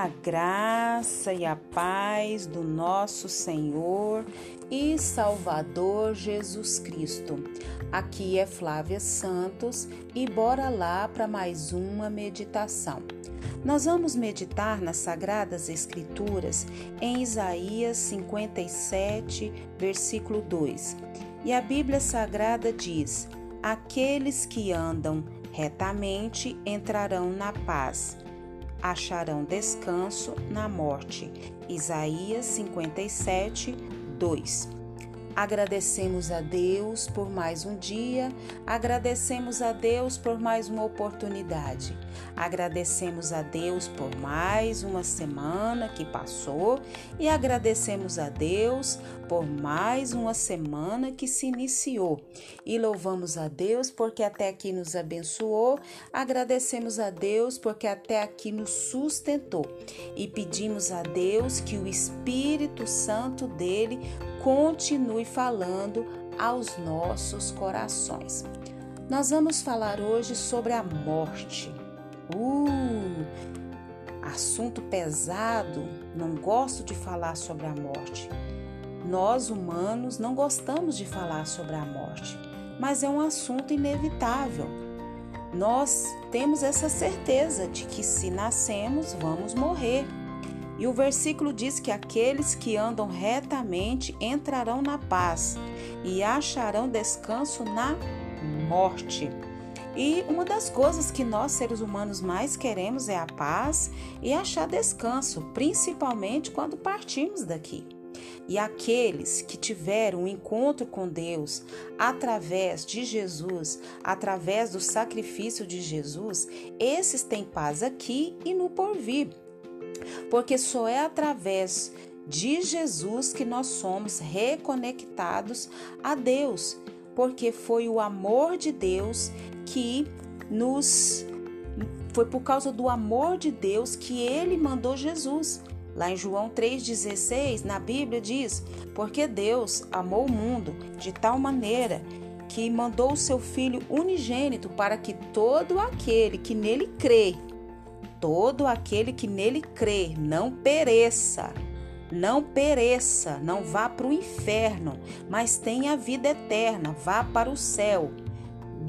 A graça e a paz do nosso Senhor e Salvador Jesus Cristo. Aqui é Flávia Santos e bora lá para mais uma meditação. Nós vamos meditar nas Sagradas Escrituras em Isaías 57, versículo 2. E a Bíblia Sagrada diz: Aqueles que andam retamente entrarão na paz acharão descanso na morte. Isaías 57, 2. Agradecemos a Deus por mais um dia, agradecemos a Deus por mais uma oportunidade, agradecemos a Deus por mais uma semana que passou e agradecemos a Deus por mais uma semana que se iniciou. E louvamos a Deus porque até aqui nos abençoou, agradecemos a Deus porque até aqui nos sustentou e pedimos a Deus que o Espírito Santo dele continue falando aos nossos corações. Nós vamos falar hoje sobre a morte. Uh, assunto pesado, não gosto de falar sobre a morte. Nós humanos não gostamos de falar sobre a morte, mas é um assunto inevitável. Nós temos essa certeza de que se nascemos, vamos morrer. E o versículo diz que aqueles que andam retamente entrarão na paz e acharão descanso na morte. E uma das coisas que nós seres humanos mais queremos é a paz e achar descanso, principalmente quando partimos daqui. E aqueles que tiveram um encontro com Deus através de Jesus, através do sacrifício de Jesus, esses têm paz aqui e no porvir porque só é através de Jesus que nós somos reconectados a Deus, porque foi o amor de Deus que nos foi por causa do amor de Deus que ele mandou Jesus. Lá em João 3,16, na Bíblia diz: Porque Deus amou o mundo de tal maneira que mandou o seu Filho unigênito para que todo aquele que nele crê todo aquele que nele crê não pereça, não pereça, não vá para o inferno, mas tenha a vida eterna, vá para o céu.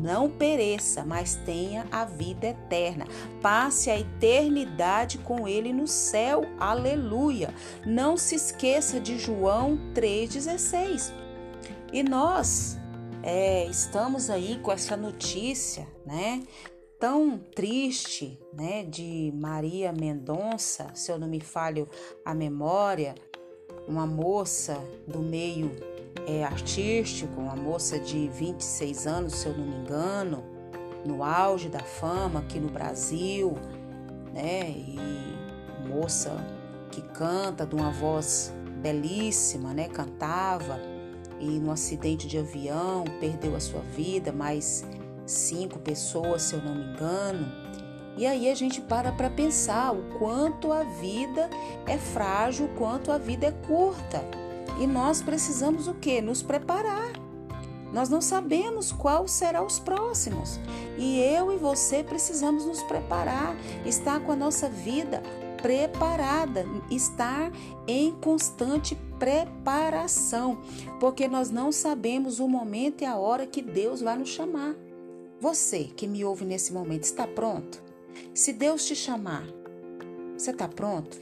Não pereça, mas tenha a vida eterna. Passe a eternidade com Ele no céu. Aleluia. Não se esqueça de João 3,16. E nós é, estamos aí com essa notícia, né? Tão triste, né, de Maria Mendonça, se eu não me falho a memória, uma moça do meio é, artístico, uma moça de 26 anos, se eu não me engano, no auge da fama aqui no Brasil, né, e moça que canta de uma voz belíssima, né, cantava e no acidente de avião perdeu a sua vida, mas cinco pessoas, se eu não me engano. E aí a gente para para pensar o quanto a vida é frágil, o quanto a vida é curta. E nós precisamos o quê? Nos preparar. Nós não sabemos qual será os próximos. E eu e você precisamos nos preparar, estar com a nossa vida preparada, estar em constante preparação, porque nós não sabemos o momento e a hora que Deus vai nos chamar. Você que me ouve nesse momento está pronto? Se Deus te chamar, você está pronto?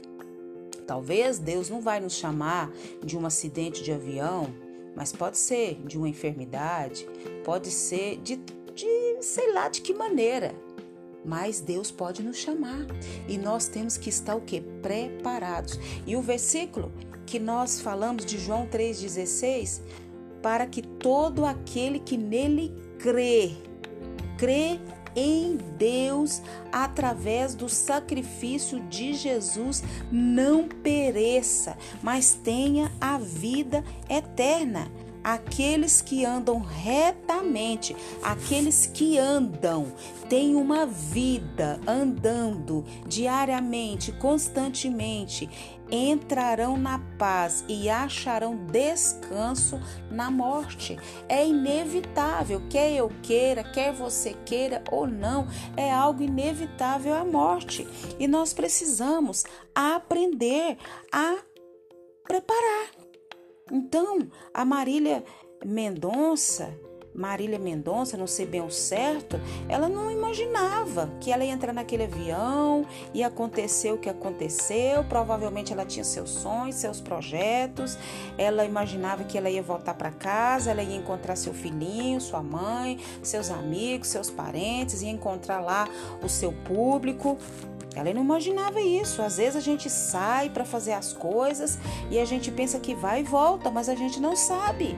Talvez Deus não vai nos chamar de um acidente de avião, mas pode ser de uma enfermidade, pode ser de, de sei lá de que maneira. Mas Deus pode nos chamar e nós temos que estar o que? Preparados. E o versículo que nós falamos de João 3,16, para que todo aquele que nele crê, crê em Deus através do sacrifício de Jesus não pereça, mas tenha a vida eterna. Aqueles que andam retamente, aqueles que andam, têm uma vida andando diariamente, constantemente, entrarão na paz e acharão descanso na morte. É inevitável, quer eu queira, quer você queira ou não, é algo inevitável a morte. E nós precisamos aprender a preparar. Então, a Marília Mendonça Marília Mendonça, não sei bem o certo, ela não imaginava que ela ia entrar naquele avião e acontecer o que aconteceu. Provavelmente ela tinha seus sonhos, seus projetos. Ela imaginava que ela ia voltar para casa, ela ia encontrar seu filhinho, sua mãe, seus amigos, seus parentes, ia encontrar lá o seu público. Ela não imaginava isso. Às vezes a gente sai para fazer as coisas e a gente pensa que vai e volta, mas a gente não sabe.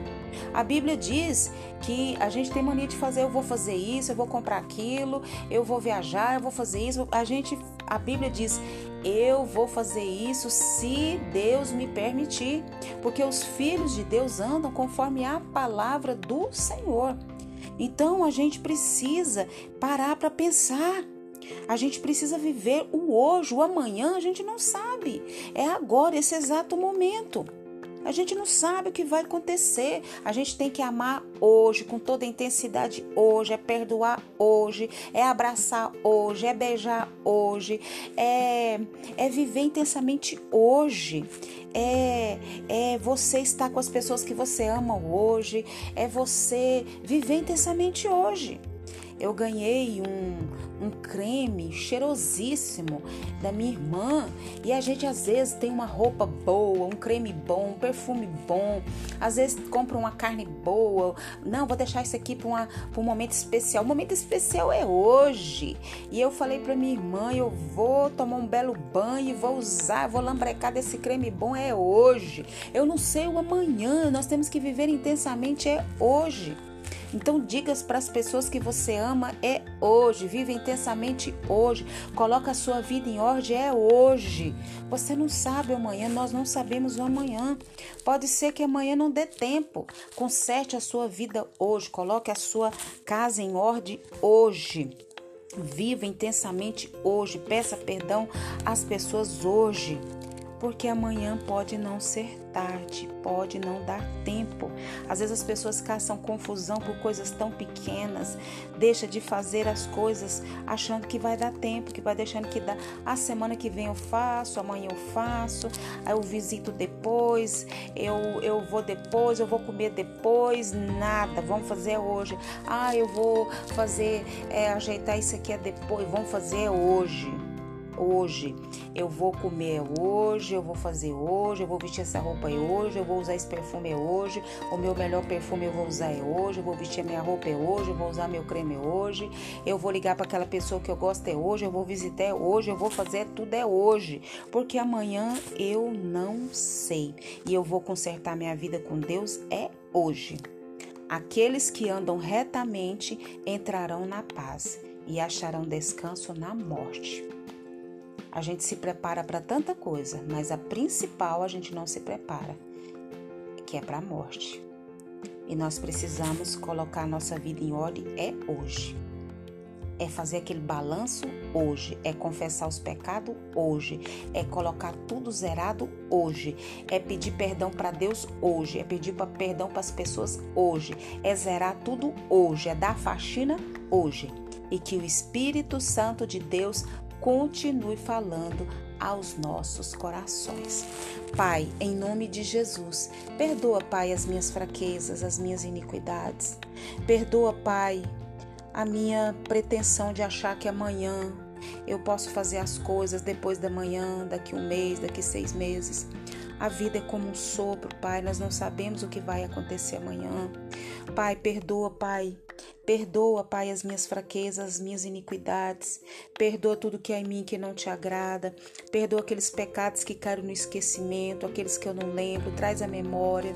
A Bíblia diz que a gente tem mania de fazer, eu vou fazer isso, eu vou comprar aquilo, eu vou viajar, eu vou fazer isso. A gente, a Bíblia diz, eu vou fazer isso se Deus me permitir, porque os filhos de Deus andam conforme a palavra do Senhor. Então a gente precisa parar para pensar. A gente precisa viver o hoje, o amanhã a gente não sabe. É agora, esse exato momento. A gente não sabe o que vai acontecer. A gente tem que amar hoje, com toda a intensidade hoje, é perdoar hoje, é abraçar hoje, é beijar hoje, é, é viver intensamente hoje. É, é você estar com as pessoas que você ama hoje, é você viver intensamente hoje. Eu ganhei um, um creme cheirosíssimo da minha irmã e a gente às vezes tem uma roupa boa, um creme bom, um perfume bom, às vezes compra uma carne boa. Não, vou deixar isso aqui para um momento especial. O momento especial é hoje. E eu falei para minha irmã: eu vou tomar um belo banho vou usar, vou lambrecar desse creme bom é hoje. Eu não sei o amanhã, nós temos que viver intensamente é hoje. Então diga para as pessoas que você ama é hoje, vive intensamente hoje, coloca a sua vida em ordem é hoje. Você não sabe amanhã, nós não sabemos o amanhã. Pode ser que amanhã não dê tempo. Conserte a sua vida hoje, coloque a sua casa em ordem hoje. Viva intensamente hoje, peça perdão às pessoas hoje porque amanhã pode não ser tarde, pode não dar tempo. Às vezes as pessoas caçam confusão por coisas tão pequenas, deixa de fazer as coisas achando que vai dar tempo, que vai deixando que dá. A semana que vem eu faço, amanhã eu faço, eu visito depois, eu, eu vou depois, eu vou comer depois, nada, vamos fazer hoje. Ah, eu vou fazer, é, ajeitar isso aqui é depois, vamos fazer hoje hoje. Eu vou comer hoje, eu vou fazer hoje, eu vou vestir essa roupa hoje, eu vou usar esse perfume hoje, o meu melhor perfume eu vou usar hoje, eu vou vestir a minha roupa hoje, eu vou usar meu creme hoje, eu vou ligar para aquela pessoa que eu gosto é hoje, eu vou visitar hoje, eu vou fazer tudo é hoje, porque amanhã eu não sei e eu vou consertar minha vida com Deus é hoje. Aqueles que andam retamente entrarão na paz e acharão descanso na morte. A gente se prepara para tanta coisa, mas a principal a gente não se prepara, que é para a morte. E nós precisamos colocar a nossa vida em ordem é hoje. É fazer aquele balanço hoje, é confessar os pecados hoje, é colocar tudo zerado hoje, é pedir perdão para Deus hoje, é pedir perdão para as pessoas hoje, é zerar tudo hoje, é dar faxina hoje. E que o Espírito Santo de Deus continue falando aos nossos corações. Pai, em nome de Jesus, perdoa, Pai, as minhas fraquezas, as minhas iniquidades. Perdoa, Pai, a minha pretensão de achar que amanhã eu posso fazer as coisas depois da manhã, daqui um mês, daqui seis meses. A vida é como um sopro, Pai. Nós não sabemos o que vai acontecer amanhã. Pai, perdoa, Pai, Perdoa, Pai, as minhas fraquezas, as minhas iniquidades. Perdoa tudo que é em mim que não te agrada. Perdoa aqueles pecados que caíram no esquecimento, aqueles que eu não lembro. Traz a memória.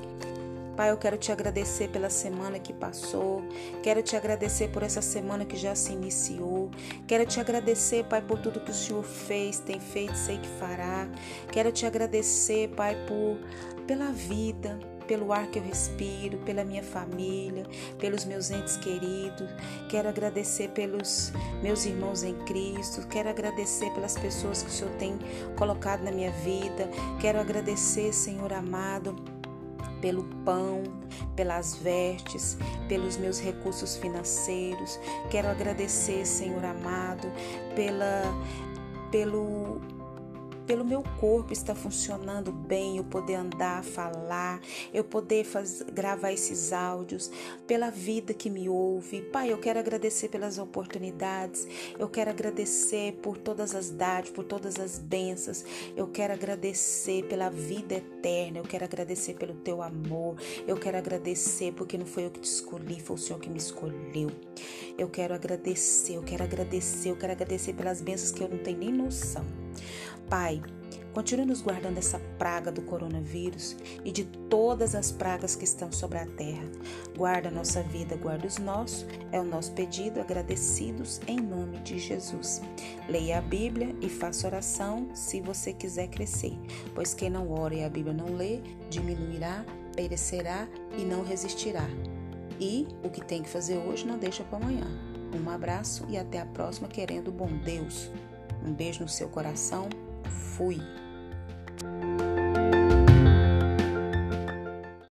Pai, eu quero te agradecer pela semana que passou. Quero te agradecer por essa semana que já se iniciou. Quero te agradecer, Pai, por tudo que o Senhor fez, tem feito, sei que fará. Quero te agradecer, Pai, por pela vida pelo ar que eu respiro, pela minha família, pelos meus entes queridos. Quero agradecer pelos meus irmãos em Cristo. Quero agradecer pelas pessoas que o Senhor tem colocado na minha vida. Quero agradecer, Senhor amado pelo pão, pelas vestes, pelos meus recursos financeiros. Quero agradecer, Senhor amado, pela pelo pelo meu corpo estar funcionando bem, eu poder andar, falar, eu poder faz, gravar esses áudios, pela vida que me ouve. Pai, eu quero agradecer pelas oportunidades, eu quero agradecer por todas as dádivas, por todas as bênçãos, eu quero agradecer pela vida eterna, eu quero agradecer pelo teu amor, eu quero agradecer porque não foi eu que te escolhi, foi o Senhor que me escolheu. Eu quero agradecer, eu quero agradecer, eu quero agradecer pelas bênçãos que eu não tenho nem noção. Pai, continue nos guardando dessa praga do coronavírus e de todas as pragas que estão sobre a terra. Guarda a nossa vida, guarda os nossos, é o nosso pedido, agradecidos em nome de Jesus. Leia a Bíblia e faça oração se você quiser crescer, pois quem não ora e a Bíblia não lê, diminuirá, perecerá e não resistirá. E o que tem que fazer hoje não deixa para amanhã. Um abraço e até a próxima, querendo bom Deus. Um beijo no seu coração Fui.